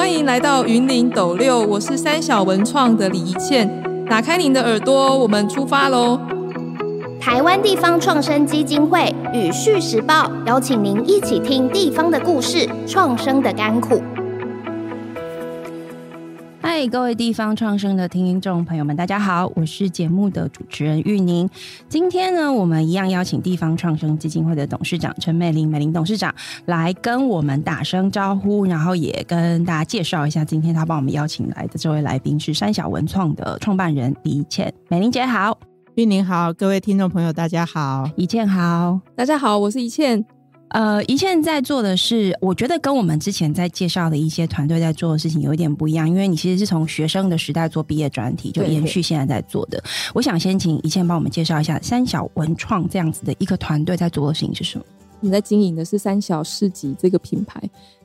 欢迎来到云林斗六，我是三小文创的李怡倩。打开您的耳朵，我们出发喽！台湾地方创生基金会与《旭时报》邀请您一起听地方的故事，创生的甘苦。嗨，各位地方创生的听众朋友们，大家好，我是节目的主持人玉宁。今天呢，我们一样邀请地方创生基金会的董事长陈美玲美玲董事长来跟我们打声招呼，然后也跟大家介绍一下，今天他帮我们邀请来的这位来宾是三小文创的创办人李宜倩。美玲姐好，玉宁好，各位听众朋友大家好，一倩好，大家好，我是一倩。呃，一倩在做的是，我觉得跟我们之前在介绍的一些团队在做的事情有一点不一样，因为你其实是从学生的时代做毕业专题，就延续现在在做的。对对，我想先请一倩帮我们介绍一下三小文创这样子的一个团队在做的事情是什么？我们在经营的是三小市集这个品牌。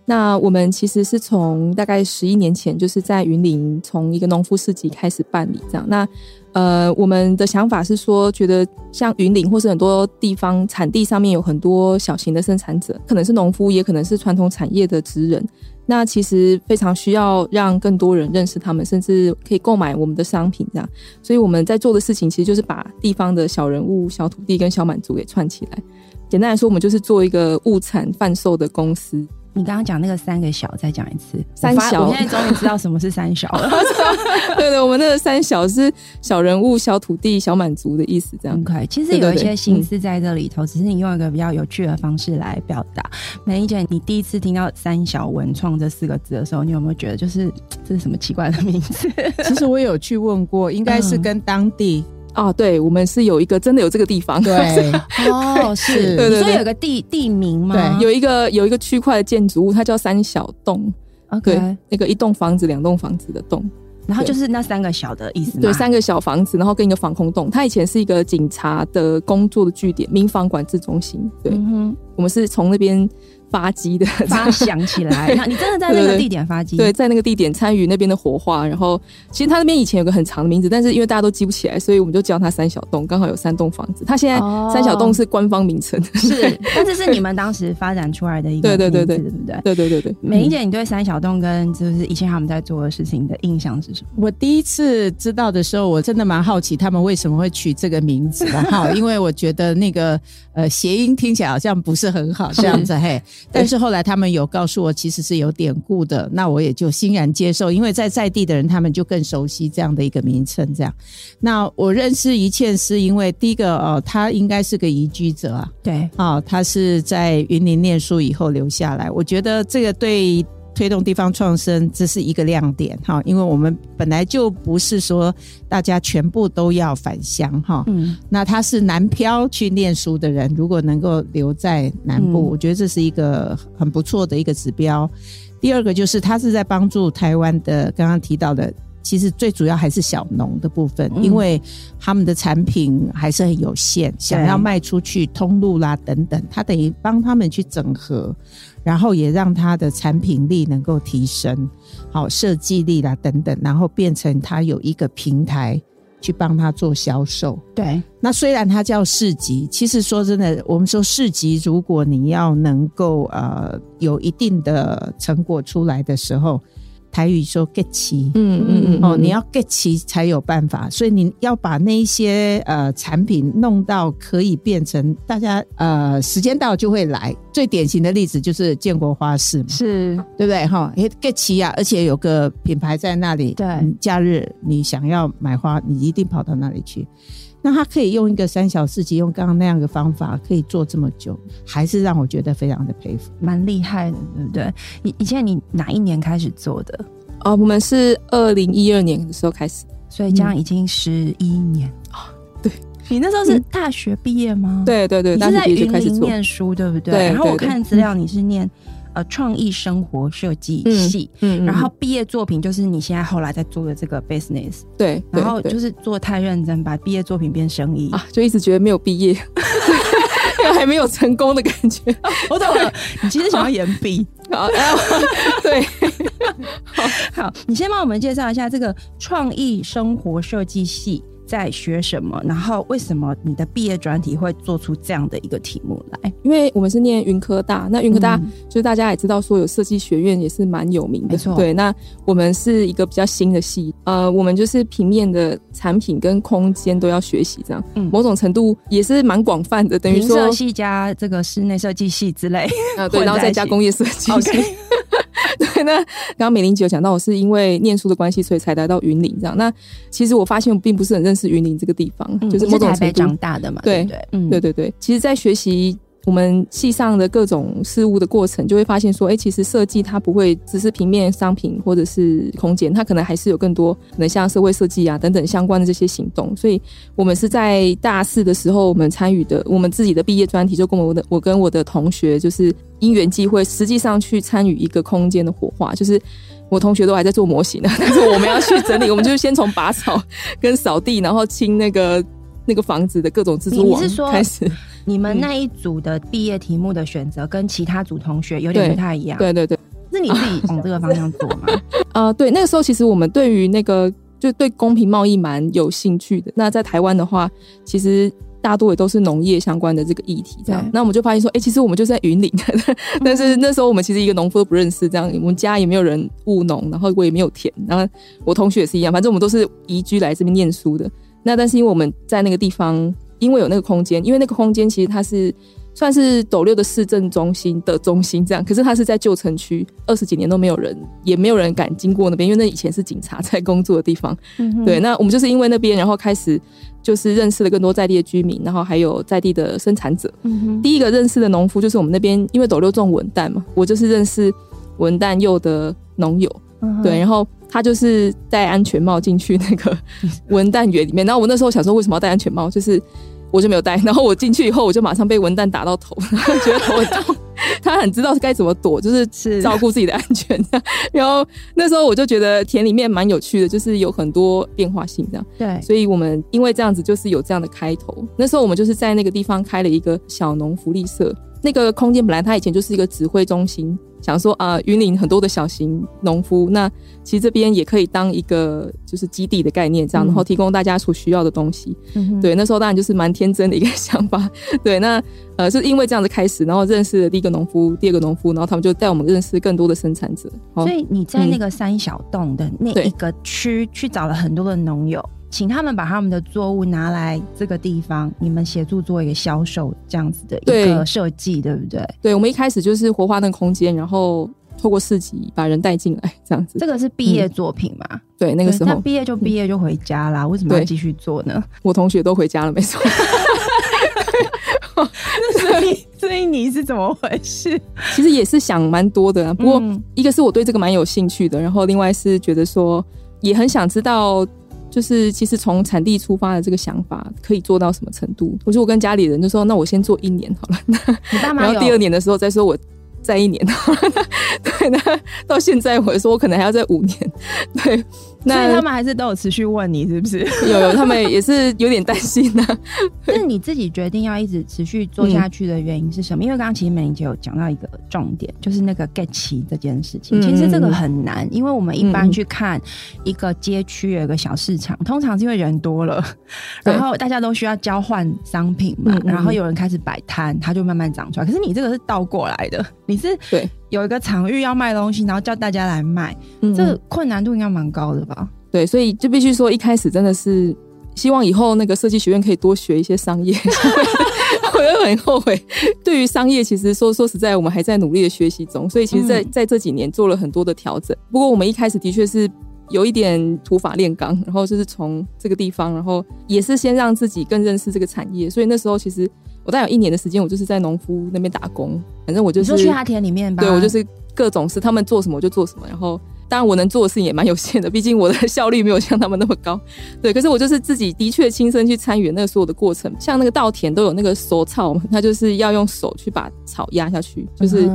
那我们其实是从大概十一年前，就是在云林从一个农夫市集开始办理这样。那呃，我们的想法是说，觉得像云林或是很多地方产地上面有很多小型的生产者，可能是农夫，也可能是传统产业的职人。那其实非常需要让更多人认识他们，甚至可以购买我们的商品这样。所以我们在做的事情，其实就是把地方的小人物、小土地跟小满族给串起来。简单来说，我们就是做一个物产贩售的公司。你刚刚讲那个三个小，再讲一次。三小，我现在终于知道什么是三小了。对对，我们那个三小是小人物、小土地、小满足的意思，这样。OK，其实有一些心思在这里头，只是你用一个比较有趣的方式来表达。美伶姐，你第一次听到“三小文创”这四个字的时候，你有没有觉得就是这是什么奇怪的名字？其实我有去问过，应该是跟当地。哦，对，我们是有一个真的有这个地方，对，哦，是，对对对，所以有个地地名吗？对，有一个有一个区块的建筑物，它叫三小栋，OK，对，那个一栋房子、两栋房子的栋，然后就是那三个小的意思，对，三个小房子，然后跟一个防空洞，它以前是一个警察的工作的据点，民防管制中心，对，嗯，我们是从那边。发机的 发响起来，你真的在那个地点发机？对，在那个地点参与那边的火化。然后，其实他那边以前有个很长的名字，但是因为大家都记不起来，所以我们就叫他三小栋。刚好有三栋房子，他现在三小栋是官方名称，哦、是，但是是你们当时发展出来的一个名字，对对对对，对不对？对对对对。美英姐，你对三小栋跟就是以前他们在做的事情的印象是什么？我第一次知道的时候，我真的蛮好奇他们为什么会取这个名字的哈，因为我觉得那个呃谐音听起来好像不是很好这样子嘿，但是后来他们。有告诉我，其实是有典故的，那我也就欣然接受，因为在在地的人，他们就更熟悉这样的一个名称。这样，那我认识一倩是因为第一个哦，他应该是个移居者啊，对，哦，他是在云林念书以后留下来，我觉得这个对。推动地方创生，这是一个亮点哈，因为我们本来就不是说大家全部都要返乡哈，嗯，那他是南漂去念书的人，如果能够留在南部，嗯，我觉得这是一个很不错的一个指标。第二个就是他是在帮助台湾的，刚刚提到的。其实最主要还是小农的部分，因为他们的产品还是很有限，想要卖出去通路啦等等，他等于帮他们去整合，然后也让他的产品力能够提升，好设计力啦等等，然后变成他有一个平台去帮他做销售。对，那虽然它叫市集，其实说真的，我们说市集，如果你要能够呃有一定的成果出来的时候。台语说 “get 齐”，嗯嗯嗯，哦，你要 get 齐才有办法，所以你要把那一些呃产品弄到可以变成大家呃时间到就会来。最典型的例子就是建国花市嘛，是对不对？哈，get 齐啊，而且有个品牌在那里，对，假日你想要买花，你一定跑到那里去。那他可以用一个三小时集，用刚刚那样的方法，可以做这么久，还是让我觉得非常的佩服，蛮厉害的，对不对？以以前你哪一年开始做的？哦，我们是二零一二年的时候开始，所以这样已经十一年啊、嗯。对，你那时候是大学毕业吗？对对对，你是在云林念书，对不对？对。然后我看资料，你是念。呃，创意生活设计系，嗯，嗯，然后毕业作品就是你现在后来在做的这个 business，对，然后就是做太认真，把毕业作品变生意。啊，就一直觉得没有毕业，还没有成功的感觉。我懂了，你其实想要延毕，好，对，好，好，你先帮我们介绍一下这个创意生活设计系在学什么？然后为什么你的毕业专题会做出这样的一个题目来？因为我们是念云科大，那云科大就是大家也知道说有设计学院也是蛮有名的，对，那我们是一个比较新的系，呃，我们就是平面的产品跟空间都要学习，这样，嗯，某种程度也是蛮广泛的，等于说设系加这个室内设计系之类，啊，对，然后再加工业设计系。Okay 对，那刚刚美玲姐有讲到，我是因为念书的关系，所以才来到云林这样。那其实我发现我并不是很认识云林这个地方，嗯、就是某种程度台北长大的嘛，对对对，嗯，对对对。其实，在学习我们系上的各种事物的过程，就会发现说，哎，其实设计它不会只是平面商品或者是空间，它可能还是有更多可能像社会设计啊等等相关的这些行动。所以我们是在大四的时候，我们参与的我们自己的毕业专题，就跟我的我跟我的同学就是。因缘际会，实际上去参与一个空间的活化，就是我同学都还在做模型呢，但是我们要去整理，我们就先从拔草跟扫地，然后清那个那个房子的各种蜘蛛网开始。你们那一组的毕业题目的选择跟其他组同学有点不太一样，对对对，是你自己往这个方向做吗？啊、呃，对，那个时候其实我们对于那个就对公平贸易蛮有兴趣的。那在台湾的话，其实。大多也都是农业相关的这个议题，这样，那我们就发现说，哎、欸，其实我们就是在云林，但是那时候我们其实一个农夫都不认识，这样，我们家也没有人务农，然后我也没有田，然后我同学也是一样，反正我们都是移居来这边念书的。那但是因为我们在那个地方，因为有那个空间，因为那个空间其实它是算是斗六的市政中心的中心，这样，可是它是在旧城区，二十几年都没有人，也没有人敢经过那边，因为那以前是警察在工作的地方。嗯、对，那我们就是因为那边，然后开始。就是认识了更多在地的居民，然后还有在地的生产者。嗯，第一个认识的农夫就是我们那边，因为斗六种文旦嘛，我就是认识文旦柚的农友。嗯、对，然后他就是戴安全帽进去那个 文旦园里面，然后我那时候想说，为什么要戴安全帽？就是我就没有戴，然后我进去以后，我就马上被文旦打到头，然后觉得头很痛。他很知道该怎么躲，就是照顾自己的安全。然后那时候我就觉得田里面蛮有趣的，就是有很多变化性这样。对，所以我们因为这样子，就是有这样的开头。那时候我们就是在那个地方开了一个小农福利社。那个空间本来它以前就是一个指挥中心，想说啊，云林很多的小型农夫，那其实这边也可以当一个就是基地的概念，这样，然后提供大家所需要的东西。嗯，对，那时候当然就是蛮天真的一个想法。对，那呃是因为这样子开始，然后认识了第一个农夫，第二个农夫，然后他们就带我们认识更多的生产者。所以你在那个三小洞的那一个区去找了很多的农友。请他们把他们的作物拿来这个地方，你们协助做一个销售，这样子的一个设计，对不对？对，我们一开始就是活化那个空间，然后透过市集把人带进来，这样子。这个是毕业作品嘛？嗯、对，那个时候他毕业就毕业就回家啦，嗯、为什么要继续做呢？我同学都回家了，没错。所以，所以你是怎么回事？其实也是想蛮多的啊。不过，一个是我对这个蛮有兴趣的，然后另外是觉得说也很想知道。就是其实从产地出发的这个想法可以做到什么程度？我说我跟家里人就说，那我先做一年好了，那 然后第二年的时候再说我。再一年，对，那到现在我说我可能还要再五年，对，那他们还是都有持续问你是不是？有有，他们也是有点担心的、啊。但你自己决定要一直持续做下去的原因是什么？嗯、因为刚刚其实美玲姐有讲到一个重点，就是那个 get 齐这件事情。其实这个很难，因为我们一般去看一个街区有一个小市场，通常是因为人多了，然后大家都需要交换商品嘛，然后有人开始摆摊，它就慢慢长出来。可是你这个是倒过来的。你是对有一个场域要卖东西，然后叫大家来卖，嗯、这困难度应该蛮高的吧？对，所以就必须说一开始真的是希望以后那个设计学院可以多学一些商业，我也很后悔。对于商业，其实说说实在，我们还在努力的学习中，所以其实在，在在这几年做了很多的调整。不过我们一开始的确是有一点土法炼钢，然后就是从这个地方，然后也是先让自己更认识这个产业。所以那时候其实。我大概有一年的时间，我就是在农夫那边打工。反正我就是你说去他田里面吧，对，我就是各种事，他们做什么我就做什么。然后，当然我能做的事情也蛮有限的，毕竟我的效率没有像他们那么高。对，可是我就是自己的确亲身去参与那个所有的过程。像那个稻田都有那个手草嘛，他就是要用手去把草压下去。就是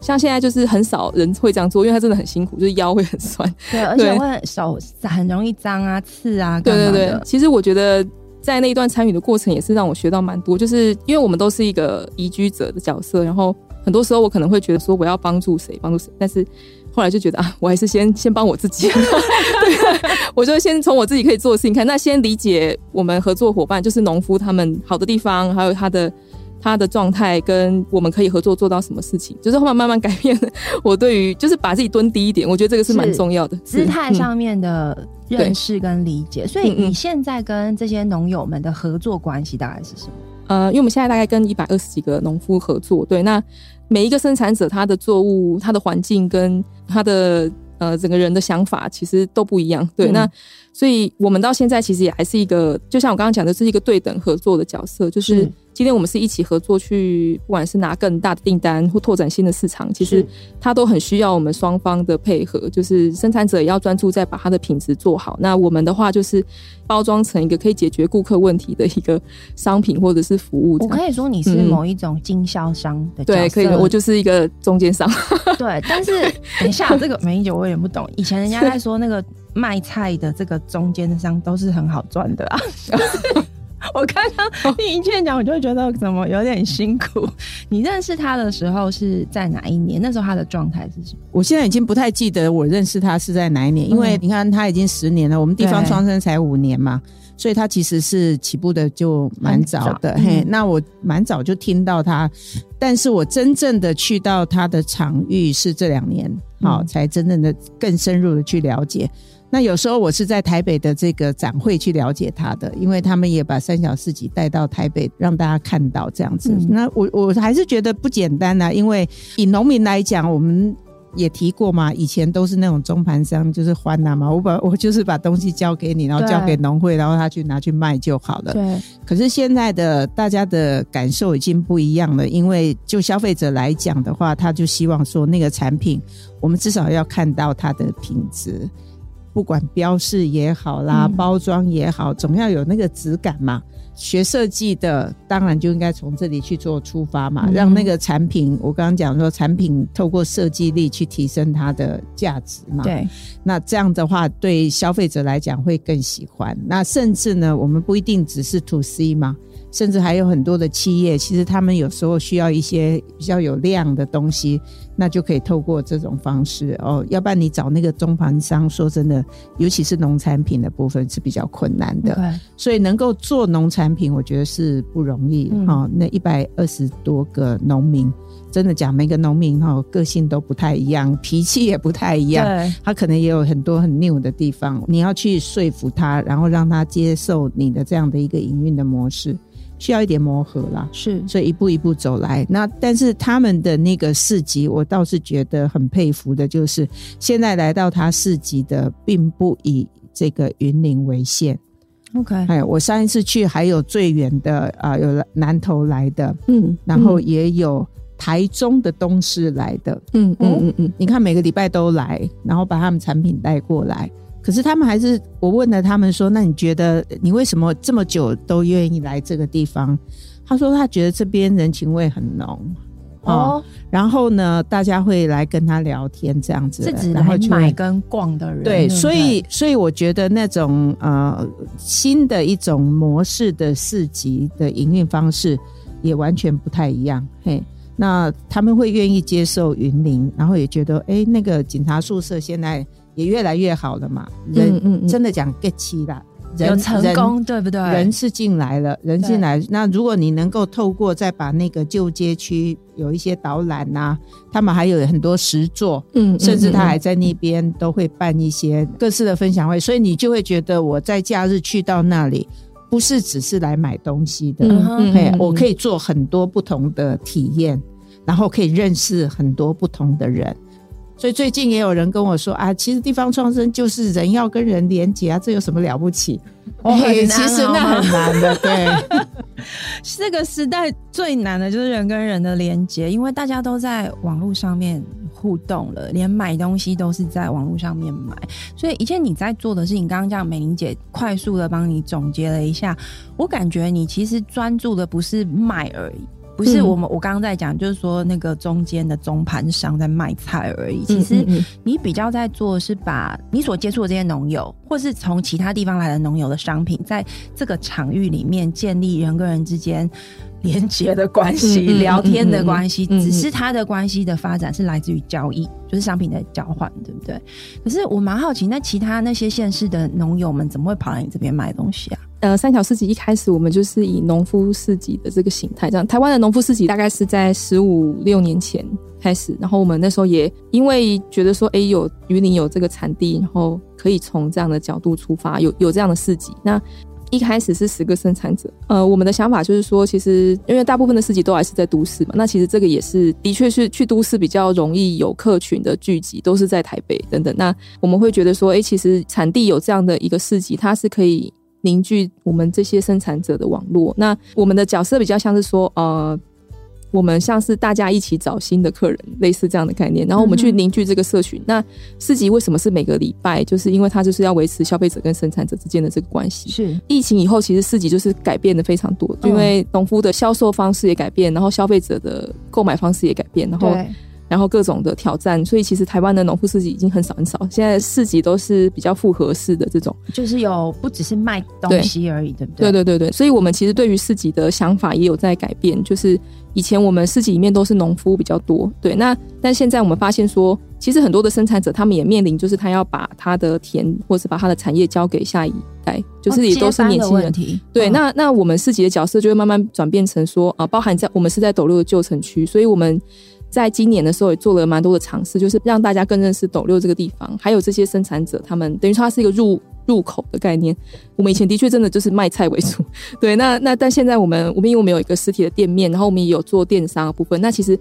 像现在就是很少人会这样做，因为他真的很辛苦，就是腰会很酸。对，而且会手很容易脏啊、刺啊。对对对，其实我觉得。在那一段参与的过程，也是让我学到蛮多。就是因为我们都是一个移居者的角色，然后很多时候我可能会觉得说我要帮助谁帮助谁，但是后来就觉得啊，我还是先 先帮我自己。对，我就先从我自己可以做的事情看，那先理解我们合作伙伴就是农夫他们好的地方，还有他的。他的状态跟我们可以合作做到什么事情，就是后来慢慢改变我对于就是把自己蹲低一点，我觉得这个是蛮重要的姿态上面的认识跟理解。嗯、所以你现在跟这些农友们的合作关系大概是什么？呃，因为我们现在大概跟一百二十几个农夫合作，对，那每一个生产者他的作物、他的环境跟他的呃整个人的想法其实都不一样，对，嗯、那所以我们到现在其实也还是一个，就像我刚刚讲的，是一个对等合作的角色，就是。今天我们是一起合作去，不管是拿更大的订单或拓展新的市场，其实它都很需要我们双方的配合。就是生产者也要专注在把它的品质做好，那我们的话就是包装成一个可以解决顾客问题的一个商品或者是服务。我可以说你是某一种经销商的角色。对，可以，我就是一个中间商。对，但是 等一下这个美伶姐我有点不懂，以前人家在说那个卖菜的这个中间商都是很好赚的啊。我刚刚听一倩讲，我就觉得怎么有点辛苦。你认识他的时候是在哪一年？那时候他的状态是什么？我现在已经不太记得我认识他是在哪一年，因为你看他已经十年了，我们地方双生才五年嘛，所以他其实是起步的就蛮早的。早嘿，那我蛮早就听到他，但是我真正的去到他的场域是这两年，好、嗯，才真正的更深入的去了解。那有时候我是在台北的这个展会去了解他的，因为他们也把三小四集带到台北，让大家看到这样子。嗯、那我我还是觉得不简单啊，因为以农民来讲，我们也提过嘛，以前都是那种中盘商，就是欢呐嘛，我把 我就是把东西交给你，然后交给农会，然后他去拿去卖就好了。对。可是现在的大家的感受已经不一样了，因为就消费者来讲的话，他就希望说那个产品，我们至少要看到它的品质。不管标示也好啦，嗯、包装也好，总要有那个质感嘛。学设计的当然就应该从这里去做出发嘛，嗯、让那个产品，我刚刚讲说，产品透过设计力去提升它的价值嘛。对，那这样的话，对消费者来讲会更喜欢。那甚至呢，我们不一定只是 to C 嘛。甚至还有很多的企业，其实他们有时候需要一些比较有量的东西，那就可以透过这种方式哦。要不然你找那个中盘商，说真的，尤其是农产品的部分是比较困难的。所以能够做农产品，我觉得是不容易哈、嗯哦。那一百二十多个农民，真的讲每个农民哈、哦，个性都不太一样，脾气也不太一样。他可能也有很多很拗的地方，你要去说服他，然后让他接受你的这样的一个营运的模式。需要一点磨合啦，是，所以一步一步走来。那但是他们的那个市集，我倒是觉得很佩服的，就是现在来到他市集的，并不以这个云林为限。OK，哎，我上一次去还有最远的啊、呃，有南投来的，嗯，然后也有台中的东势来的，嗯嗯嗯嗯，你看每个礼拜都来，然后把他们产品带过来。可是他们还是，我问了他们说，那你觉得你为什么这么久都愿意来这个地方？他说他觉得这边人情味很浓哦，哦，然后呢，大家会来跟他聊天这样子，是指来买跟逛的人。对，所以所以我觉得那种呃新的一种模式的市集的营运方式也完全不太一样。嘿，那他们会愿意接受云林，然后也觉得哎，那个警察宿舍现在。也越来越好了嘛，人嗯嗯。真的讲 get 齐了，人有成功对不对？人是进来了，人进来，那如果你能够透过再把那个旧街区有一些导览呐、啊，他们还有很多实作，嗯，甚至他还在那边都会办一些各式的分享会，所以你就会觉得我在假日去到那里，不是只是来买东西的，嗯嗯，我可以做很多不同的体验，然后可以认识很多不同的人。所以最近也有人跟我说啊，其实地方创生就是人要跟人连接啊，这有什么了不起？哦，其实那很难的，对。这个时代最难的就是人跟人的连接，因为大家都在网络上面互动了，连买东西都是在网络上面买。所以一切你在做的事情，刚刚这样美玲姐快速的帮你总结了一下，我感觉你其实专注的不是卖而已。不是我们，我刚刚在讲，就是说那个中间的中盘商在卖菜而已。其实你比较在做的是把你所接触的这些农友，或是从其他地方来的农友的商品，在这个场域里面建立人跟人之间连接的关系、嗯、聊天的关系，只是它的关系的发展是来自于交易，就是商品的交换，对不对？可是我蛮好奇，那其他那些县市的农友们怎么会跑来你这边买东西啊？呃，三小市集一开始我们就是以农夫市集的这个形态，这样台湾的农夫市集大概是在十五六年前开始，然后我们那时候也因为觉得说，哎，有云林有这个产地，然后可以从这样的角度出发，有有这样的市集，那。一开始是十个生产者，呃，我们的想法就是说，其实因为大部分的市集都还是在都市嘛，那其实这个也是的确是去都市比较容易有客群的聚集，都是在台北等等。那我们会觉得说，哎，其实产地有这样的一个市集，它是可以凝聚我们这些生产者的网络。那我们的角色比较像是说，呃。我们像是大家一起找新的客人，类似这样的概念，然后我们去凝聚这个社群。嗯、那市集为什么是每个礼拜？就是因为它就是要维持消费者跟生产者之间的这个关系。是疫情以后，其实市集就是改变的非常多，因为农夫的销售方式也改变，然后消费者的购买方式也改变，然后。然后各种的挑战，所以其实台湾的农夫市集已经很少很少。现在市集都是比较复合式的这种，就是有不只是卖东西而已，对，对不对？对对对对。所以我们其实对于市集的想法也有在改变。就是以前我们市集里面都是农夫比较多，对。那但现在我们发现说，其实很多的生产者他们也面临，就是他要把他的田或是把他的产业交给下一代，就是也都是年轻人。哦、对，那那我们市集的角色就会慢慢转变成说啊，包含在我们是在斗六的旧城区，所以我们。在今年的时候也做了蛮多的尝试，就是让大家更认识斗六这个地方，还有这些生产者，他们等于说它是一个入入口的概念。我们以前的确真的就是卖菜为主，对，那那但现在我们我们因为我们有一个实体的店面，然后我们也有做电商的部分，那其实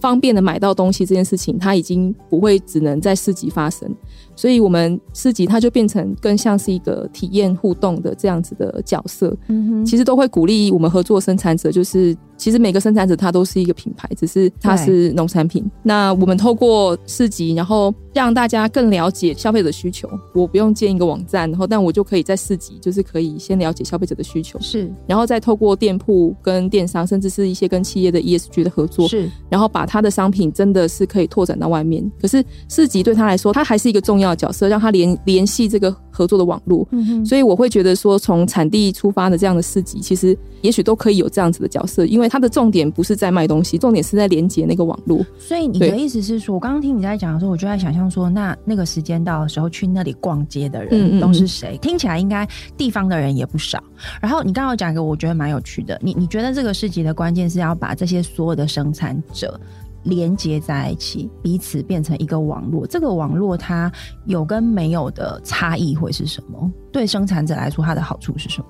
方便的买到东西这件事情，它已经不会只能在市集发生。所以，我们市集它就变成更像是一个体验互动的这样子的角色。嗯哼，其实都会鼓励我们合作生产者，就是其实每个生产者他都是一个品牌，只是他是农产品。那我们透过市集，然后让大家更了解消费者需求。我不用建一个网站，然后但我就可以在市集，就是可以先了解消费者的需求，是，然后再透过店铺跟电商，甚至是一些跟企业的 ESG 的合作，是，然后把他的商品真的是可以拓展到外面。可是市集对他来说，他还是一个重要的角色，让他联联系这个合作的网络。嗯哼，所以我会觉得说，从产地出发的这样的市集，其实也许都可以有这样子的角色，因为它的重点不是在卖东西，重点是在连接那个网络。所以你的意思是说，我刚刚听你在讲的时候，我就在想象说，那那个时间到的时候去那里逛街的人都是谁？嗯嗯嗯，听起来应该地方的人也不少。然后你刚刚讲一个，我觉得蛮有趣的。你你觉得这个市集的关键是要把这些所有的生产者。连接在一起，彼此变成一个网络。这个网络它有跟没有的差异会是什么？对生产者来说，它的好处是什么？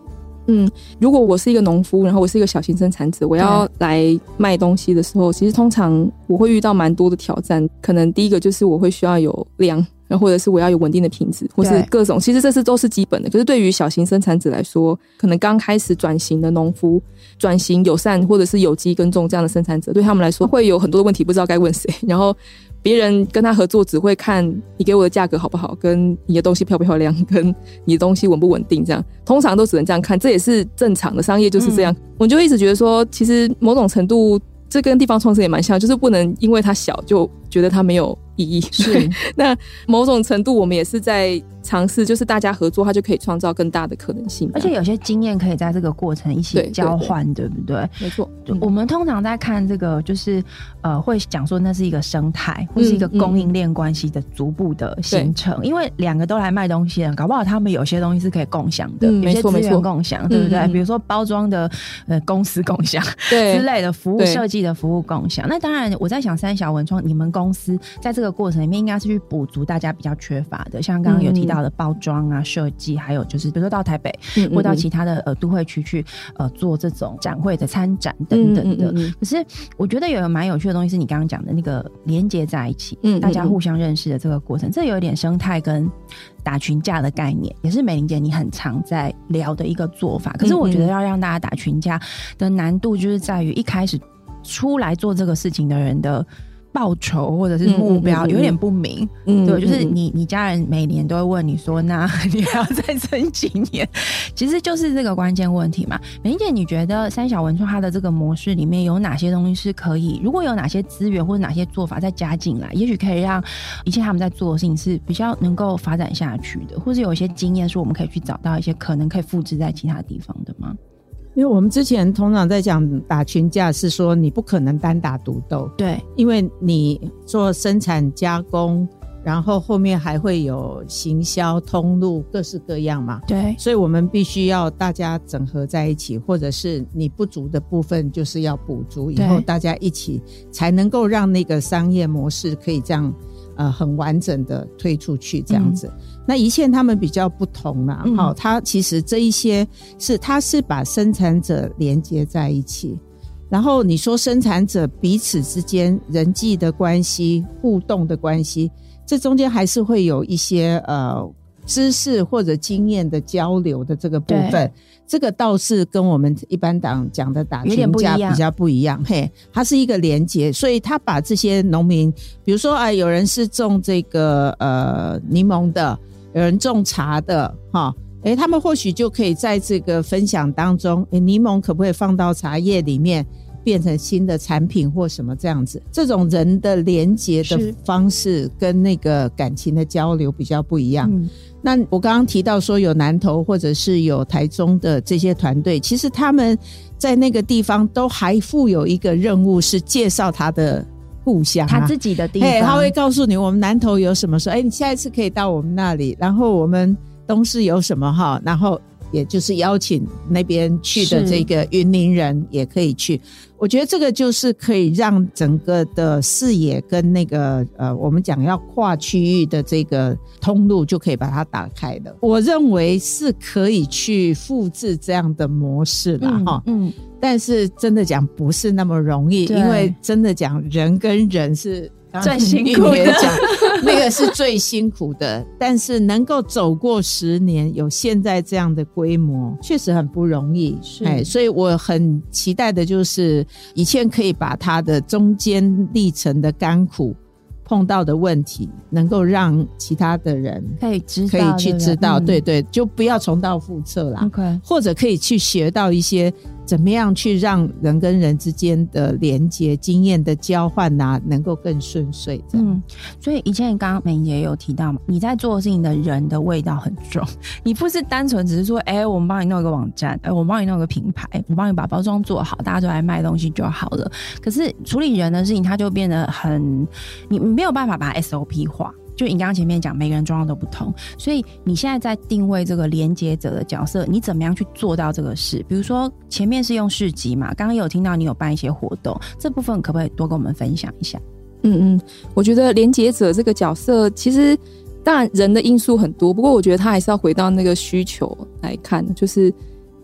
嗯，如果我是一个农夫，然后我是一个小型生产者，我要来卖东西的时候，其实通常我会遇到蛮多的挑战。可能第一个就是我会需要有量。然后或者是我要有稳定的品质，或是各种，其实这是都是基本的。可是对于小型生产者来说，可能刚开始转型的农夫，转型友善或者是有机耕种这样的生产者，对他们来说会有很多的问题，不知道该问谁。然后别人跟他合作，只会看你给我的价格好不好，跟你的东西漂不漂亮，跟你的东西稳不稳定，这样通常都只能这样看。这也是正常的商业就是这样。嗯、我就一直觉得说，其实某种程度，这跟地方创生也蛮像，就是不能因为它小就觉得它没有。意义。是，那某种程度我们也是在尝试，就是大家合作，它就可以创造更大的可能性。而且有些经验可以在这个过程一起交换，对，不对？没错。我们通常在看这个，就是呃，会讲说那是一个生态，或是一个供应链关系的逐步的形成。嗯、因为两个都来卖东西的，搞不好他们有些东西是可以共享的，嗯、有些资源共享，对不对？嗯、比如说包装的呃公司共享，对之类的服务设计的服务共享。那当然，我在想三小文创，你们公司在这个。过程里面应该是去补足大家比较缺乏的，像刚刚有提到的包装啊、设计，还有就是比如说到台北或到其他的呃都会区去呃做这种展会的参展等等的。可是我觉得有蛮有趣的东西是你刚刚讲的那个连接在一起，嗯大家互相认识的这个过程，这有一点生态跟打群架的概念，也是美玲姐你很常在聊的一个做法。可是我觉得要让大家打群架的难度，就是在于一开始出来做这个事情的人的。报酬或者是目标有点不明，嗯，对，就是你你家人每年都会问你说，那 你还要再撑几年？其实就是这个关键问题嘛。美伶姐，你觉得三小文创它的这个模式里面有哪些东西是可以？如果有哪些资源或者哪些做法再加进来，也许可以让一切他们在做的事情是比较能够发展下去的，或者有一些经验是我们可以去找到一些可能可以复制在其他地方的吗？因为我们之前通常在讲打群架，是说你不可能单打独斗，对，因为你做生产加工，然后后面还会有行销通路，各式各样嘛，对，所以我们必须要大家整合在一起，或者是你不足的部分就是要补足，以后大家一起才能够让那个商业模式可以这样。呃，很完整的推出去这样子。嗯、那一线他们比较不同啦，好、嗯，他其实这一些是它是把生产者连接在一起，然后你说生产者彼此之间人际的关系、互动的关系，这中间还是会有一些呃。知识或者经验的交流的这个部分，这个倒是跟我们一般党讲的打群架比较不一样。嘿，它是一个连接，所以他把这些农民，比如说啊、呃，有人是种这个呃柠檬的，有人种茶的，哈，诶，他们或许就可以在这个分享当中，诶，柠檬可不可以放到茶叶里面？变成新的产品或什么这样子，这种人的连接的方式跟那个感情的交流比较不一样。嗯、那我刚刚提到说有南投或者是有台中的这些团队，其实他们在那个地方都还负有一个任务，是介绍他的故乡、啊，他自己的地方。他会告诉你我们南投有什么，说哎，你下一次可以到我们那里，然后我们东市有什么哈，然后。也就是邀请那边去的这个云林人也可以去，我觉得这个就是可以让整个的视野跟那个呃，我们讲要跨区域的这个通路就可以把它打开的。我认为是可以去复制这样的模式了哈，嗯，但是真的讲不是那么容易，因为真的讲人跟人是。最辛苦的，那个是最辛苦的，但是能够走过十年，有现在这样的规模，确实很不容易。哎，所以我很期待的就是，以前可以把他的中间历程的甘苦。碰到的问题，能够让其他的人可以知道，可以去知道，对对，就不要重蹈覆辙啦。或者可以去学到一些怎么样去让人跟人之间的连接、经验的交换啊，能够更顺遂。嗯，所以以前你刚刚美也有提到嘛，你在做事情的人的味道很重，你不是单纯只是说，哎、我们帮你弄一个网站，哎、我帮你弄一个品牌，我帮你把包装做好，大家都来卖东西就好了。可是处理人的事情，它就变得很你你。没有办法把 SOP 化，就你刚刚前面讲，每个人状况都不同，所以你现在在定位这个连接者的角色，你怎么样去做到这个事？比如说前面是用市集嘛，刚刚有听到你有办一些活动，这部分可不可以多跟我们分享一下？嗯嗯，我觉得连接者这个角色，其实当然人的因素很多，不过我觉得他还是要回到那个需求来看，就是。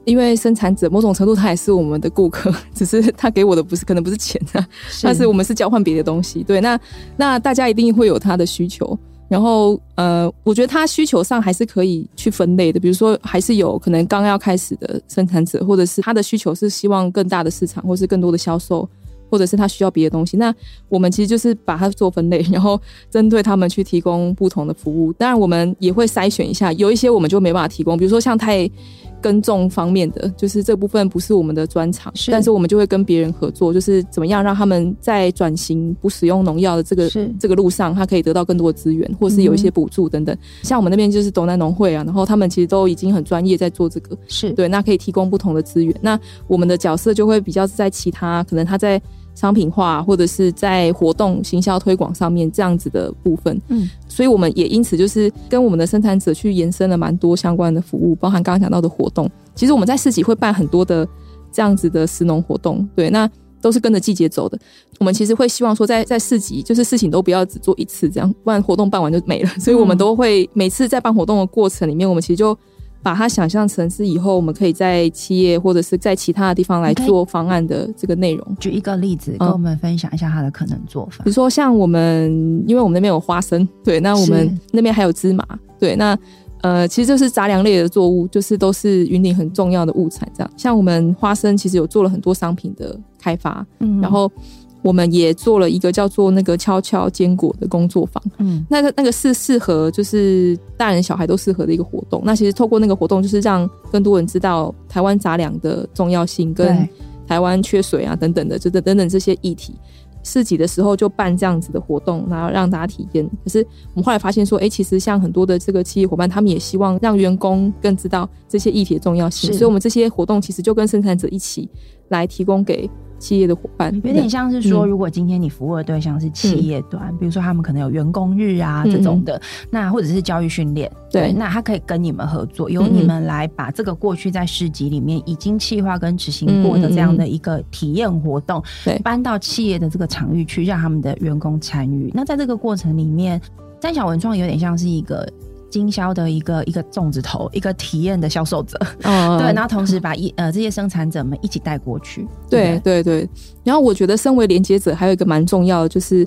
因为生产者某种程度他也是我们的顾客，只是他给我的不是可能不是钱啊，但是我们是交换别的东西。对，那那大家一定会有他的需求，然后呃，我觉得他需求上还是可以去分类的，比如说还是有可能刚要开始的生产者，或者是他的需求是希望更大的市场，或是更多的销售，或者是他需要别的东西。那我们其实就是把它做分类，然后针对他们去提供不同的服务。当然，我们也会筛选一下，有一些我们就没办法提供，比如说像太。耕种方面的，就是这部分不是我们的专长，是但是我们就会跟别人合作，就是怎么样让他们在转型不使用农药的这个这个路上，他可以得到更多的资源，或是有一些补助等等。嗯、像我们那边就是东南农会啊，然后他们其实都已经很专业在做这个，是对，那可以提供不同的资源。那我们的角色就会比较在其他可能他在。商品化或者是在活动行销推广上面这样子的部分，嗯，所以我们也因此就是跟我们的生产者去延伸了蛮多相关的服务，包含刚刚讲到的活动。其实我们在市集会办很多的这样子的食农活动，对，那都是跟着季节走的。我们其实会希望说在，在在市集就是事情都不要只做一次这样，不然活动办完就没了。所以我们都会每次在办活动的过程里面，我们其实就。把它想象成是以后我们可以在企业或者是在其他的地方来做方案的这个内容。举一个例子，跟我们分享一下它的可能做法。比如说像我们，因为我们那边有花生，对，那我们那边还有芝麻，对，那呃，其实就是杂粮类的作物，就是都是云顶很重要的物产。这样，像我们花生其实有做了很多商品的开发，嗯，然后。我们也做了一个叫做那个悄悄坚果的工作坊，嗯，那个那个是适合就是大人小孩都适合的一个活动。那其实透过那个活动，就是让更多人知道台湾杂粮的重要性，跟台湾缺水啊等等的，就等等等这些议题。市集的时候就办这样子的活动，然后让大家体验。可是我们后来发现说，哎、欸，其实像很多的这个企业伙伴，他们也希望让员工更知道这些议题的重要性，所以我们这些活动其实就跟生产者一起来提供给。企业的伙伴有点像是说，如果今天你服务的对象是企业端，嗯、比如说他们可能有员工日啊、嗯、这种的，那或者是教育训练，对，那他可以跟你们合作，由你们来把这个过去在市集里面已经企划跟执行过的这样的一个体验活动，对，搬到企业的这个场域去，让他们的员工参与。那在这个过程里面，三小文创有点像是一个。经销的一个一个粽子头，一个体验的销售者，嗯，对，然后同时把一呃这些生产者们一起带过去，对对对。然后我觉得身为连接者，还有一个蛮重要的，就是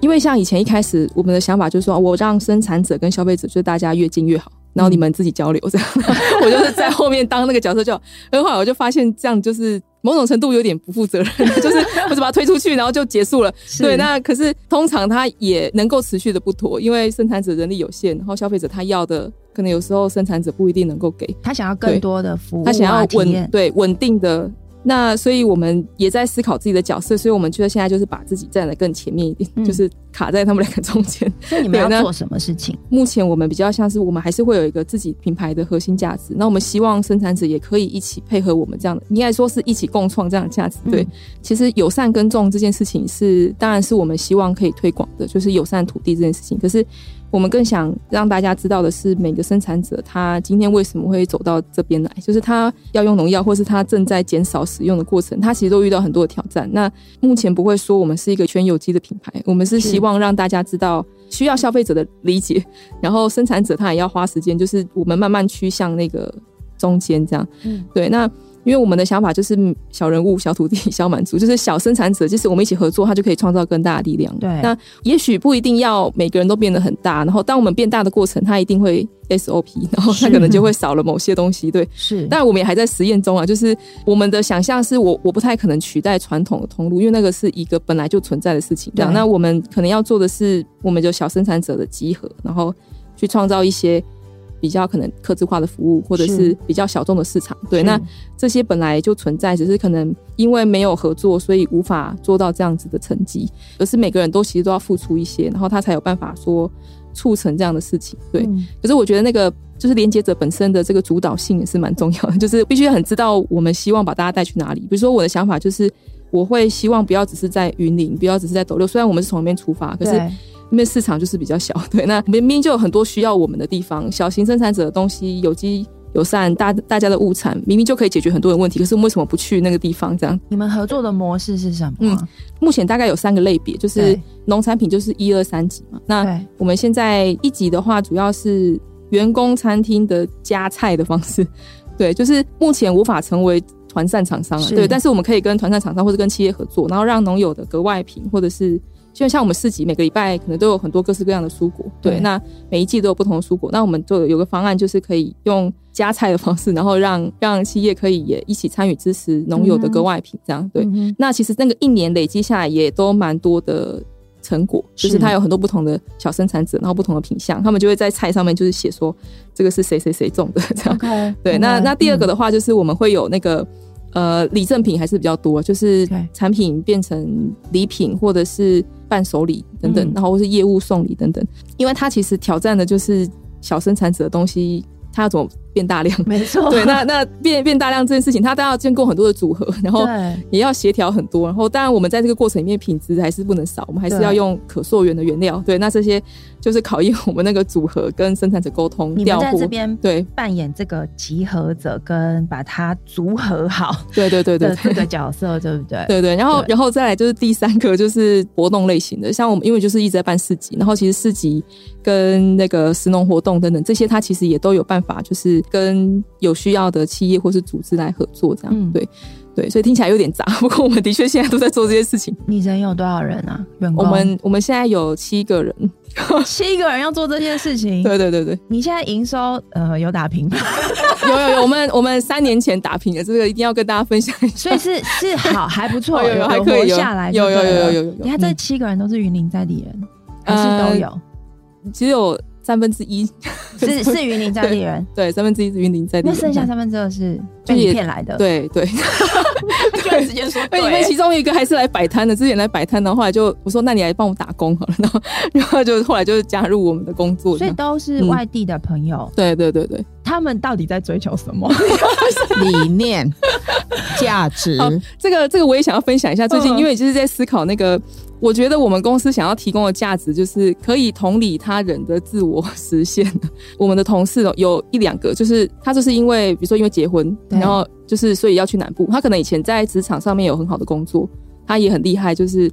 因为像以前一开始我们的想法就是说，我让生产者跟消费者就是大家越近越好。然后你们自己交流这样，嗯、我就是在后面当那个角色就，就后来我就发现这样就是某种程度有点不负责任，就是我就把它推出去，然后就结束了。对，那可是通常它也能够持续的不妥，因为生产者人力有限，然后消费者他要的可能有时候生产者不一定能够给，他想要更多的服务、啊，他想要稳对稳定的。那所以我们也在思考自己的角色，所以我们觉得现在就是把自己站得更前面一点，嗯、就是卡在他们两个中间。所以你们要做什么事情？目前我们比较像是我们还是会有一个自己品牌的核心价值，那我们希望生产者也可以一起配合我们这样的，应该说是一起共创这样的价值。对，嗯、其实友善耕种这件事情是，当然是我们希望可以推广的，就是友善土地这件事情。可是。我们更想让大家知道的是，每个生产者他今天为什么会走到这边来，就是他要用农药，或是他正在减少使用的过程，他其实都遇到很多的挑战。那目前不会说我们是一个全有机的品牌，我们是希望让大家知道需要消费者的理解，然后生产者他也要花时间，就是我们慢慢趋向那个中间这样。嗯，对，那。因为我们的想法就是小人物、小土地、小满足，就是小生产者，就是我们一起合作，他就可以创造更大的力量。对，那也许不一定要每个人都变得很大，然后当我们变大的过程，它一定会 SOP，然后它可能就会少了某些东西。对，是。但我们也还在实验中啊，就是我们的想象是我我不太可能取代传统的通路，因为那个是一个本来就存在的事情。这样，那我们可能要做的是，我们就小生产者的集合，然后去创造一些。比较可能客制化的服务，或者是比较小众的市场，对，那这些本来就存在，只是可能因为没有合作，所以无法做到这样子的成绩。而是每个人都其实都要付出一些，然后他才有办法说促成这样的事情。对，嗯、可是我觉得那个就是连接者本身的这个主导性也是蛮重要的，就是必须很知道我们希望把大家带去哪里。比如说我的想法就是，我会希望不要只是在云林，不要只是在斗六，虽然我们是从那边出发，可是。因为市场就是比较小，对，那明明就有很多需要我们的地方，小型生产者的东西，有机友善，大大家的物产，明明就可以解决很多的问题，可是我们为什么不去那个地方？这样，你们合作的模式是什么？嗯，目前大概有三个类别，就是农产品就是一二三级嘛。那我们现在一级的话，主要是员工餐厅的加菜的方式，对，就是目前无法成为团膳厂商了，对，但是我们可以跟团膳厂商或者跟企业合作，然后让农友的格外品或者是。就像我们市集每个礼拜可能都有很多各式各样的蔬果，对，对，那每一季都有不同的蔬果，那我们就有个方案，就是可以用加菜的方式，然后让让企业可以也一起参与支持农友的格外品，这样对。嗯、那其实那个一年累积下来也都蛮多的成果，就是它有很多不同的小生产者，然后不同的品相，他们就会在菜上面就是写说这个是谁谁谁种的这样。Okay, 对，okay, 那那第二个的话就是我们会有那个。呃，礼赠品还是比较多，就是产品变成礼品或者是伴手礼等等，嗯、然后或是业务送礼等等，因为它其实挑战的就是小生产者的东西，它要怎么变大量？没错，对，那那变变大量这件事情，它都要经过很多的组合，然后也要协调很多，然后当然我们在这个过程里面品质还是不能少，我们还是要用可溯源的原料，对，那这些。就是考验我们那个组合跟生产者沟通，你们在这边对。扮演这个集合者跟把它组合好，对对对对这个角色对不对？对对，然后然后再来就是第三个就是活动类型的，像我们因为就是一直在办市集，然后其实市集跟那个食农活动等等这些，它其实也都有办法，就是跟有需要的企业或是组织来合作这样，嗯、对。对，所以听起来有点杂，不过我们的确现在都在做这些事情。你人有多少人啊？员工？我们我们现在有七个人，七个人要做这件事情。对对对对，你现在营收呃有打平吗？有有有，我们我们三年前打平的，这个一定要跟大家分享一下。所以是是好还不错，有有还可以活下来，有有有有有有。你看这七个人都是云林在地人，还是都有？只有三分之一。是 是云林在地人，对，三分之一是云林在地人，那剩下三分之二是被你骗来的，对 对，对，直接说，因为其中一个还是来摆摊的，之前来摆摊的，后来就我说，那你来帮我打工好了，然后然后就后来就加入我们的工作，所以都是外地的朋友，嗯、对对对对，他们到底在追求什么？理念、价值？这个这个我也想要分享一下，最近因为就是在思考那个。我觉得我们公司想要提供的价值，就是可以同理他人的自我实现。我们的同事有一两个，就是他就是因为，比如说因为结婚，然后就是所以要去南部。他可能以前在职场上面有很好的工作，他也很厉害，就是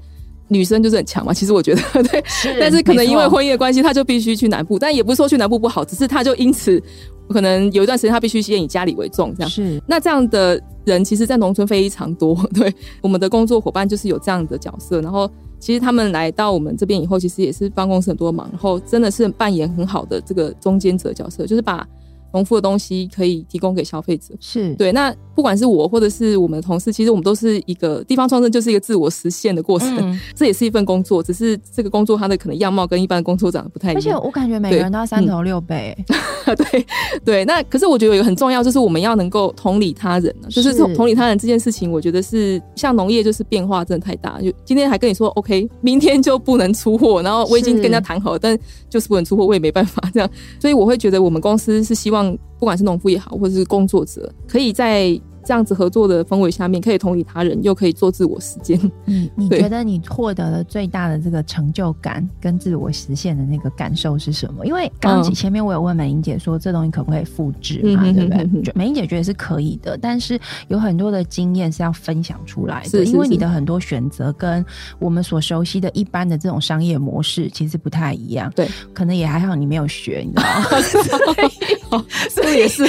女生就是很强嘛。其实我觉得 对，但是可能因为婚姻的关系，他就必须去南部。但也不是说去南部不好，只是他就因此可能有一段时间他必须先以家里为重，这样。是那这样的人，其实，在农村非常多。对，我们的工作伙伴就是有这样的角色，然后。其实他们来到我们这边以后，其实也是帮公司很多忙，然后真的是扮演很好的这个中间者角色，就是把。农夫的东西可以提供给消费者，是对。那不管是我或者是我们的同事，其实我们都是一个地方创生，就是一个自我实现的过程。嗯、这也是一份工作，只是这个工作它的可能样貌跟一般的工作长得不太一样。而且我感觉每个人都要三头六臂。对、嗯、对对。那可是我觉得有很重要，就是我们要能够同理他人，就是同理他人这件事情，我觉得是像农业，就是变化真的太大。就今天还跟你说 OK，明天就不能出货，然后我已经跟人家谈好了，但就是不能出货，我也没办法这样。所以我会觉得我们公司是希望。不管是农夫也好，或者是工作者，可以在这样子合作的氛围下面，可以同理他人，又可以做自我实践。嗯，你觉得你获得了最大的这个成就感跟自我实现的那个感受是什么？因为刚刚前面我有问美英姐说，这东西可不可以复制嘛？嗯、对不对？美英姐觉得是可以的，但是有很多的经验是要分享出来的，是是是，因为你的很多选择跟我们所熟悉的一般的这种商业模式其实不太一样。对，可能也还好，你没有学，你知道吗？所以也是，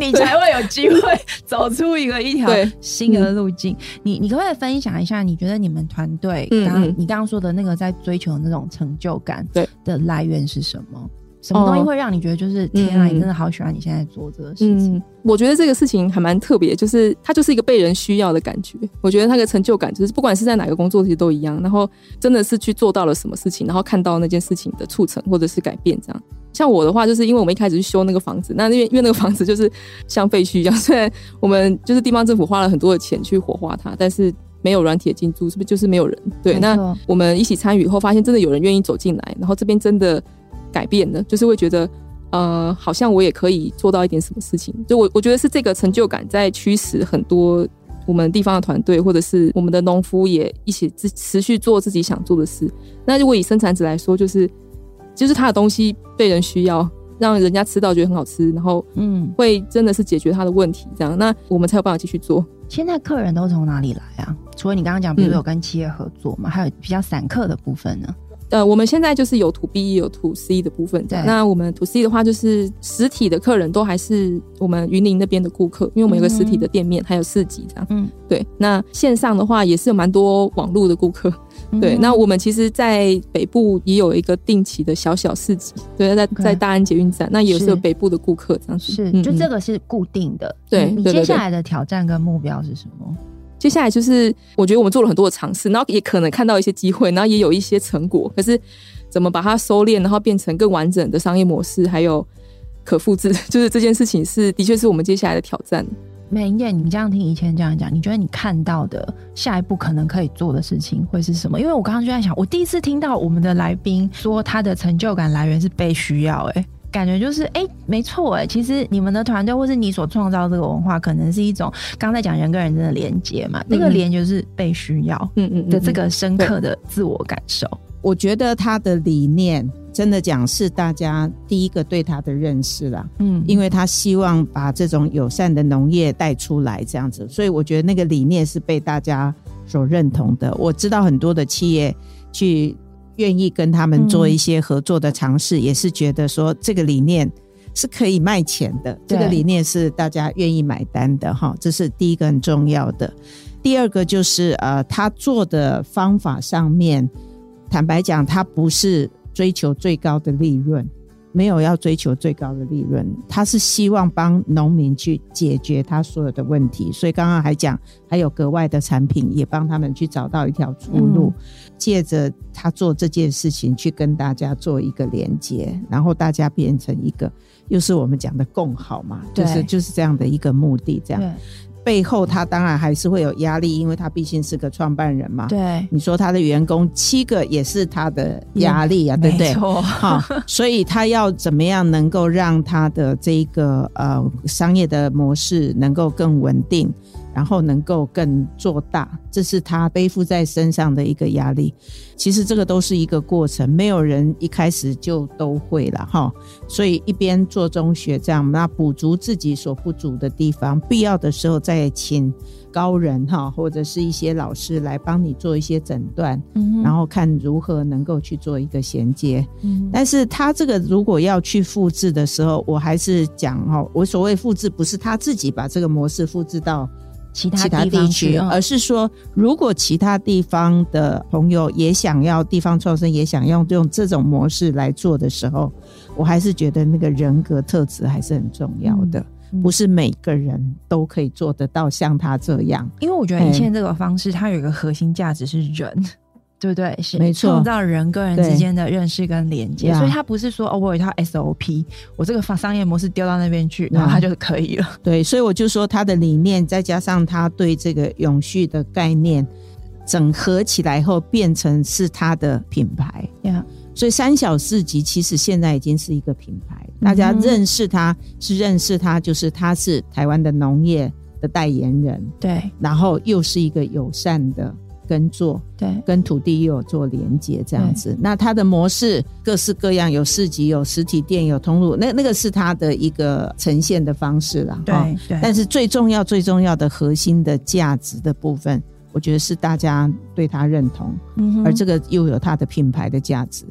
你才会有机会走出。一个一条新的路径，嗯，你你可不可以分享一下？你觉得你们团队刚你刚刚说的那个在追求那种成就感，对的来源是什么？什么东西会让你觉得就是天啊，你真的好喜欢你现在做这个事情？嗯，我觉得这个事情还蛮特别，就是它就是一个被人需要的感觉。我觉得那个成就感，就是不管是在哪个工作，其实都一样。然后真的是去做到了什么事情，然后看到那件事情的促成或者是改变，这样。像我的话，就是因为我们一开始去修那个房子，那因为因为那个房子就是像废墟一样，虽然我们就是地方政府花了很多的钱去火化它，但是没有软铁进驻，是不是就是没有人？对，那我们一起参与以后，发现真的有人愿意走进来，然后这边真的改变的，就是会觉得，呃，好像我也可以做到一点什么事情。就我我觉得是这个成就感在驱使很多我们地方的团队，或者是我们的农夫也一起持持续做自己想做的事。那如果以生产者来说，就是。就是他的东西被人需要，让人家吃到觉得很好吃，然后嗯，会真的是解决他的问题，这样，那我们才有办法继续做。现在客人都从哪里来啊？除了你刚刚讲，比如说有跟企业合作嘛，嗯，还有比较散客的部分呢？呃，我们现在就是有 to B 有 to C 的部分。对，那我们 to C 的话，就是实体的客人都还是我们云林那边的顾客，因为我们有个实体的店面，嗯、还有市集这样。嗯，对。那线上的话，也是有蛮多网络的顾客。嗯、对，那我们其实，在北部也有一个定期的小小市集，对，在在大安捷运站，那也是有北部的顾客这样子。是，就这个是固定的。对，你接下来的挑战跟目标是什么？接下来就是，我觉得我们做了很多的尝试，然后也可能看到一些机会，然后也有一些成果。可是，怎么把它收敛，然后变成更完整的商业模式，还有可复制，就是这件事情是的确是我们接下来的挑战。美伶姐，你这样听以前这样讲，你觉得你看到的下一步可能可以做的事情会是什么？因为我刚刚就在想，我第一次听到我们的来宾说他的成就感来源是被需要，哎。感觉就是哎、欸，没错哎，其实你们的团队或是你所创造这个文化，可能是一种刚才讲人跟人的连接嘛。那、嗯、个连就是被需要，嗯嗯的这个深刻的自我感受。我觉得他的理念真的讲是大家第一个对他的认识啦。嗯，因为他希望把这种友善的农业带出来这样子，所以我觉得那个理念是被大家所认同的。我知道很多的企业去。愿意跟他们做一些合作的尝试，嗯，也是觉得说这个理念是可以卖钱的，这个理念是大家愿意买单的哈，这是第一个很重要的。第二个就是呃，他做的方法上面，坦白讲，他不是追求最高的利润。没有要追求最高的利润，他是希望帮农民去解决他所有的问题。所以刚刚还讲，还有格外的产品，也帮他们去找到一条出路。嗯、借着他做这件事情，去跟大家做一个连接，然后大家变成一个，又是我们讲的共好嘛，就是就是这样的一个目的，这样。背后他当然还是会有压力，因为他毕竟是个创办人嘛。对，你说他的员工七个也是他的压力啊，嗯、对不对？没错。好，所以他要怎么样能够让他的这个呃商业的模式能够更稳定？然后能够更做大，这是他背负在身上的一个压力。其实这个都是一个过程，没有人一开始就都会了哈。所以一边做中学这样，那补足自己所不足的地方，必要的时候再请高人哈，或者是一些老师来帮你做一些诊断，嗯，然后看如何能够去做一个衔接。嗯，但是他这个如果要去复制的时候，我还是讲哈，我所谓复制不是他自己把这个模式复制到。其他地区，而是说，如果其他地方的朋友也想要地方创生，也想要用这种模式来做的时候，我还是觉得那个人格特质还是很重要的，不是每个人都可以做得到像他这样。因为我觉得以前这个方式，它有一个核心价值是人。对不对？是没错，创造人跟人之间的认识跟连接，所以他不是说哦，我有一套 SOP，我这个商商业模式丢到那边去，然后他就可以了。对，所以我就说他的理念，再加上他对这个永续的概念整合起来后，变成是他的品牌。Yeah. 所以三小市集其实现在已经是一个品牌，大家认识他是认识他，就是他是台湾的农业的代言人。对，然后又是一个友善的。跟做对，跟土地又有做连接这样子，那它的模式各式各样，有市集，有实体店，有通路，那那个是它的一个呈现的方式啦。对对。但是最重要、最重要的核心的价值的部分，我觉得是大家对它认同，嗯，而这个又有它的品牌的价值。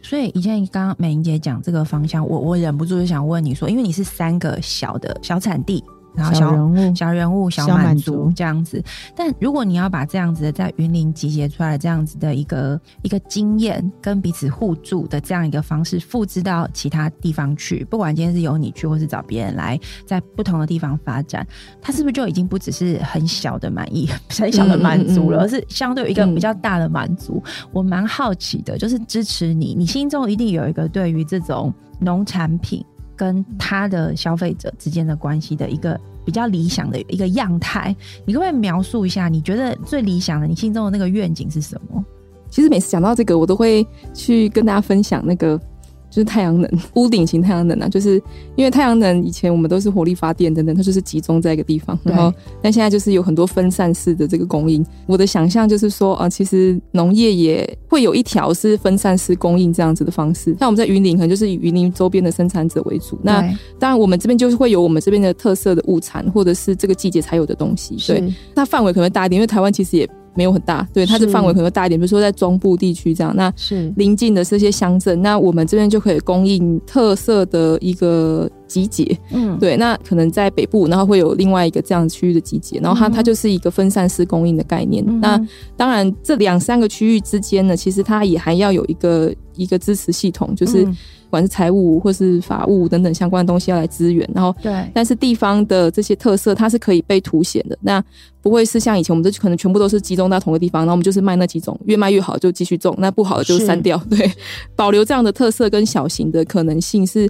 所以以前刚刚美玲姐讲这个方向，我我忍不住就想问你说，因为你是三个小的小产地。然后小，小人物、小人物、小满足这样子，但如果你要把这样子的在云林集结出来这样子的一个一个经验，跟彼此互助的这样一个方式复制到其他地方去，不管今天是由你去，或是找别人来，在不同的地方发展，它是不是就已经不只是很小的满意、很小的满足了，嗯嗯嗯，而是相对有一个比较大的满足？嗯、我蛮好奇的，就是支持你，你心中一定有一个对于这种农产品。跟他的消费者之间的关系的一个比较理想的一个样态，你可不可以描述一下？你觉得最理想的，你心中的那个愿景是什么？其实每次讲到这个，我都会去跟大家分享那个。就是太阳能屋顶型太阳能啊，就是因为太阳能以前我们都是火力发电等等，它就是集中在一个地方，然后但现在就是有很多分散式的这个供应。我的想象就是说啊，其实农业也会有一条是分散式供应这样子的方式。像我们在云林，可能就是以云林周边的生产者为主。那当然我们这边就是会有我们这边的特色的物产，或者是这个季节才有的东西。对，那范围可能大一点，因为台湾其实也。没有很大，对，它的范围可能大一点，比如说在中部地区这样，那是。邻近的这些乡镇，那我们这边就可以供应特色的一个集结，嗯，对，那可能在北部，然后会有另外一个这样区域的集结，然后它它就是一个分散式供应的概念。嗯、那当然，这两三个区域之间呢，其实它也还要有一个一个支持系统，就是。嗯不管是财务或是法务等等相关的东西要来支援，然后对，但是地方的这些特色它是可以被凸显的，那不会是像以前我们这可能全部都是集中在同个地方，然后我们就是卖那几种，越卖越好就继续种，那不好的就删掉，对，保留这样的特色跟小型的可能性是。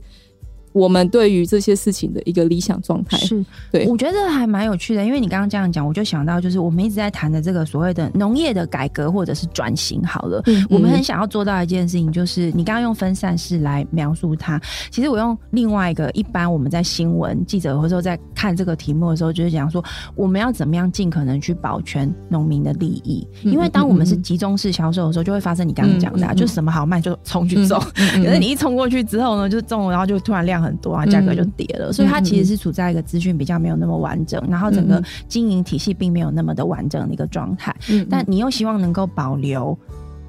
我们对于这些事情的一个理想状态。是，对，我觉得还蛮有趣的，因为你刚刚这样讲，我就想到就是我们一直在谈的这个所谓的农业的改革或者是转型。好了，嗯，我们很想要做到一件事情，就是你刚刚用分散式来描述它，其实我用另外一个，一般我们在新闻记者或者说在看这个题目的时候，就是讲说我们要怎么样尽可能去保全农民的利益，因为当我们是集中式销售的时候，就会发生你刚刚讲的，啊，就什么好卖就冲去种，可是你一冲过去之后呢，就种了，然后就突然量。很多啊，价格就跌了，嗯，所以它其实是处在一个资讯比较没有那么完整，嗯，然后整个经营体系并没有那么的完整的一个状态。嗯，但你又希望能够保留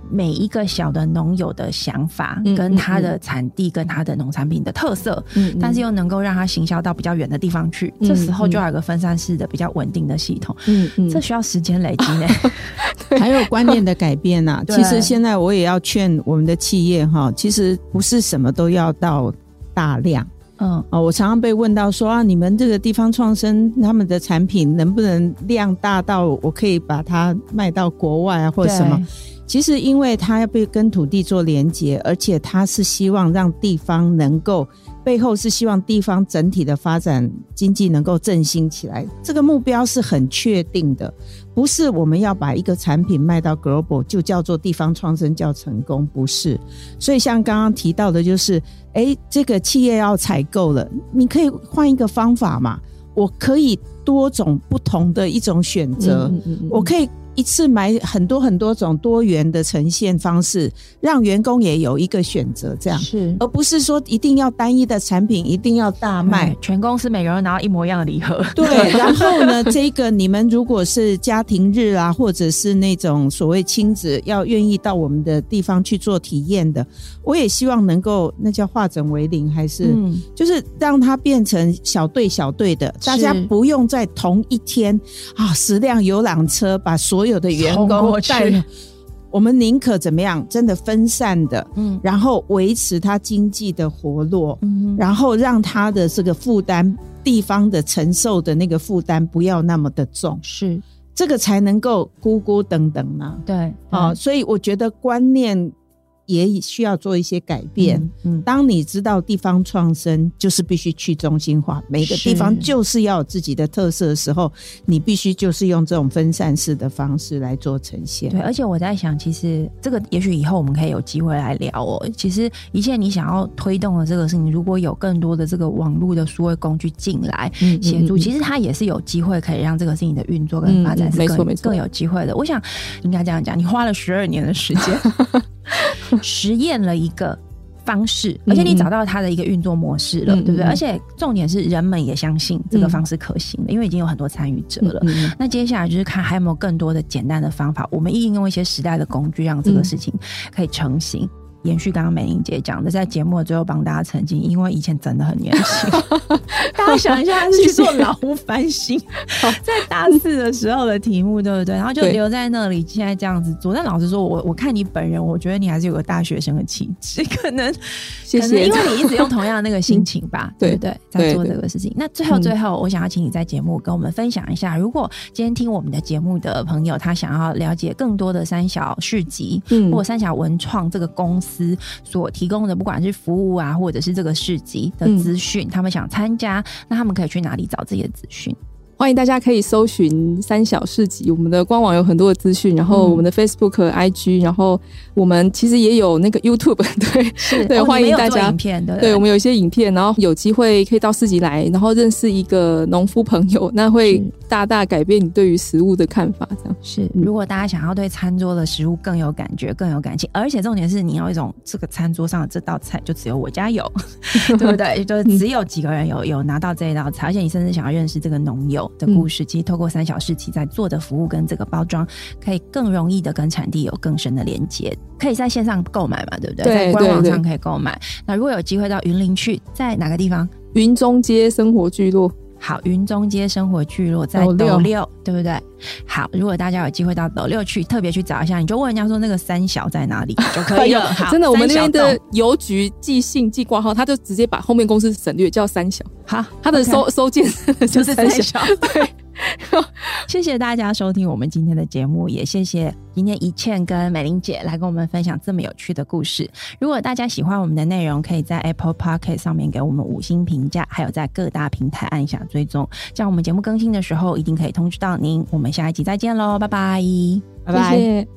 每一个小的农友的想法，跟他的产地，跟他的农产品的特色，嗯，但是又能够让它行销到比较远的地方去，嗯。这时候就要有个分散式的比较稳定的系统。嗯嗯，这需要时间累积呢，还有观念的改变呐，啊。其实现在我也要劝我们的企业哈，其实不是什么都要到。大量。嗯，哦，我常常被问到说啊，你们这个地方创生他们的产品能不能量大到我可以把它卖到国外啊，或者什么？其实，因为它要被跟土地做连接，而且它是希望让地方能够背后是希望地方整体的发展经济能够振兴起来，这个目标是很确定的，不是我们要把一个产品卖到 global 就叫做地方创生叫成功，不是。所以像刚刚提到的，就是哎，这个企业要采购了，你可以换一个方法嘛，我可以多种不同的一种选择，嗯嗯嗯，我可以。一次买很多很多种多元的呈现方式，让员工也有一个选择，这样。是，而不是说一定要单一的产品，一定要大卖，全公司每个人拿到一模一样的礼盒。对，然后呢，这个你们如果是家庭日啊，或者是那种所谓亲子要愿意到我们的地方去做体验的，我也希望能够那叫化整为零，还是、嗯、就是让它变成小队小队的，大家不用在同一天啊十辆游览车把所有有的员工带，我们宁可怎么样？真的分散的，嗯，然后维持它经济的活络，嗯，然后让它的这个负担，地方的承受的那个负担不要那么的重，是。这个才能够孤孤等等呢，对，啊、哦，所以我觉得观念。也需要做一些改变。嗯，嗯，当你知道地方创生就是必须去中心化，每个地方就是要有自己的特色的时候，你必须就是用这种分散式的方式来做呈现。对，而且我在想，其实这个也许以后我们可以有机会来聊哦。其实一切你想要推动的这个事情，如果有更多的这个网络的数位工具进来协助，其实它也是有机会可以让这个事情的运作跟发展是更更有机会的。我想应该这样讲，你花了十二年的时间。实验了一个方式，而且你找到它的一个运作模式了，嗯、对不对？而且重点是人们也相信这个方式可行的，嗯、因为已经有很多参与者了。嗯、那接下来就是看还有没有更多的简单的方法，我们应用一些时代的工具，让这个事情可以成型。延续刚刚美玲姐讲的，在节目的最后帮大家澄清，因为以前真的很年轻，大家想一下，他是去做老屋 翻新，在大四的时候的题目，对不对？然后就留在那里，现在这样子做。但老实说，我我看你本人，我觉得你还是有个大学生的气质，可能谢谢，因为你一直用同样的那个心情吧，对不对？在做这个事情。那最后最后，我想要请你在节目跟我们分享一下，如果今天听我们的节目的朋友，他想要了解更多的三小市集，嗯，或三小文创这个公司。所提供的不管是服务啊，或者是这个市集的资讯，嗯、他们想参加，那他们可以去哪里找这些资讯？欢迎大家可以搜寻三小市集，我们的官网有很多的资讯，然后我们的 Facebook、IG，然后我们其实也有那个 YouTube，对，是对，欢迎大家。影片对，对，我们有一些影片，然后有机会可以到市集来，然后认识一个农夫朋友，那会大大改变你对于食物的看法。这样是，如果大家想要对餐桌的食物更有感觉、更有感情，而且重点是你要一种这个餐桌上的这道菜就只有我家有，对不对？就只有几个人有有拿到这一道菜，而且你甚至想要认识这个农友。的故事，其实透过三小时期在做的服务跟这个包装，可以更容易的跟产地有更深的连接。可以在线上购买嘛？对不对？对，在官网上可以购买。那如果有机会到云林去，在哪个地方？云中街生活聚落。好，云中街生活聚落在斗六，对不对？好，如果大家有机会到斗六去，特别去找一下，你就问人家说那个三小在哪里 就可以了。好真的，我们那边的邮局寄信寄挂号，他就直接把后面公司省略叫三小。好，他的收 okay 收件就是三小。对。谢谢大家收听我们今天的节目，也谢谢今天一倩跟美玲姐来跟我们分享这么有趣的故事。如果大家喜欢我们的内容，可以在 Apple Podcast 上面给我们五星评价，还有在各大平台按下追踪，这样我们节目更新的时候一定可以通知到您。我们下一集再见喽，拜拜，拜拜。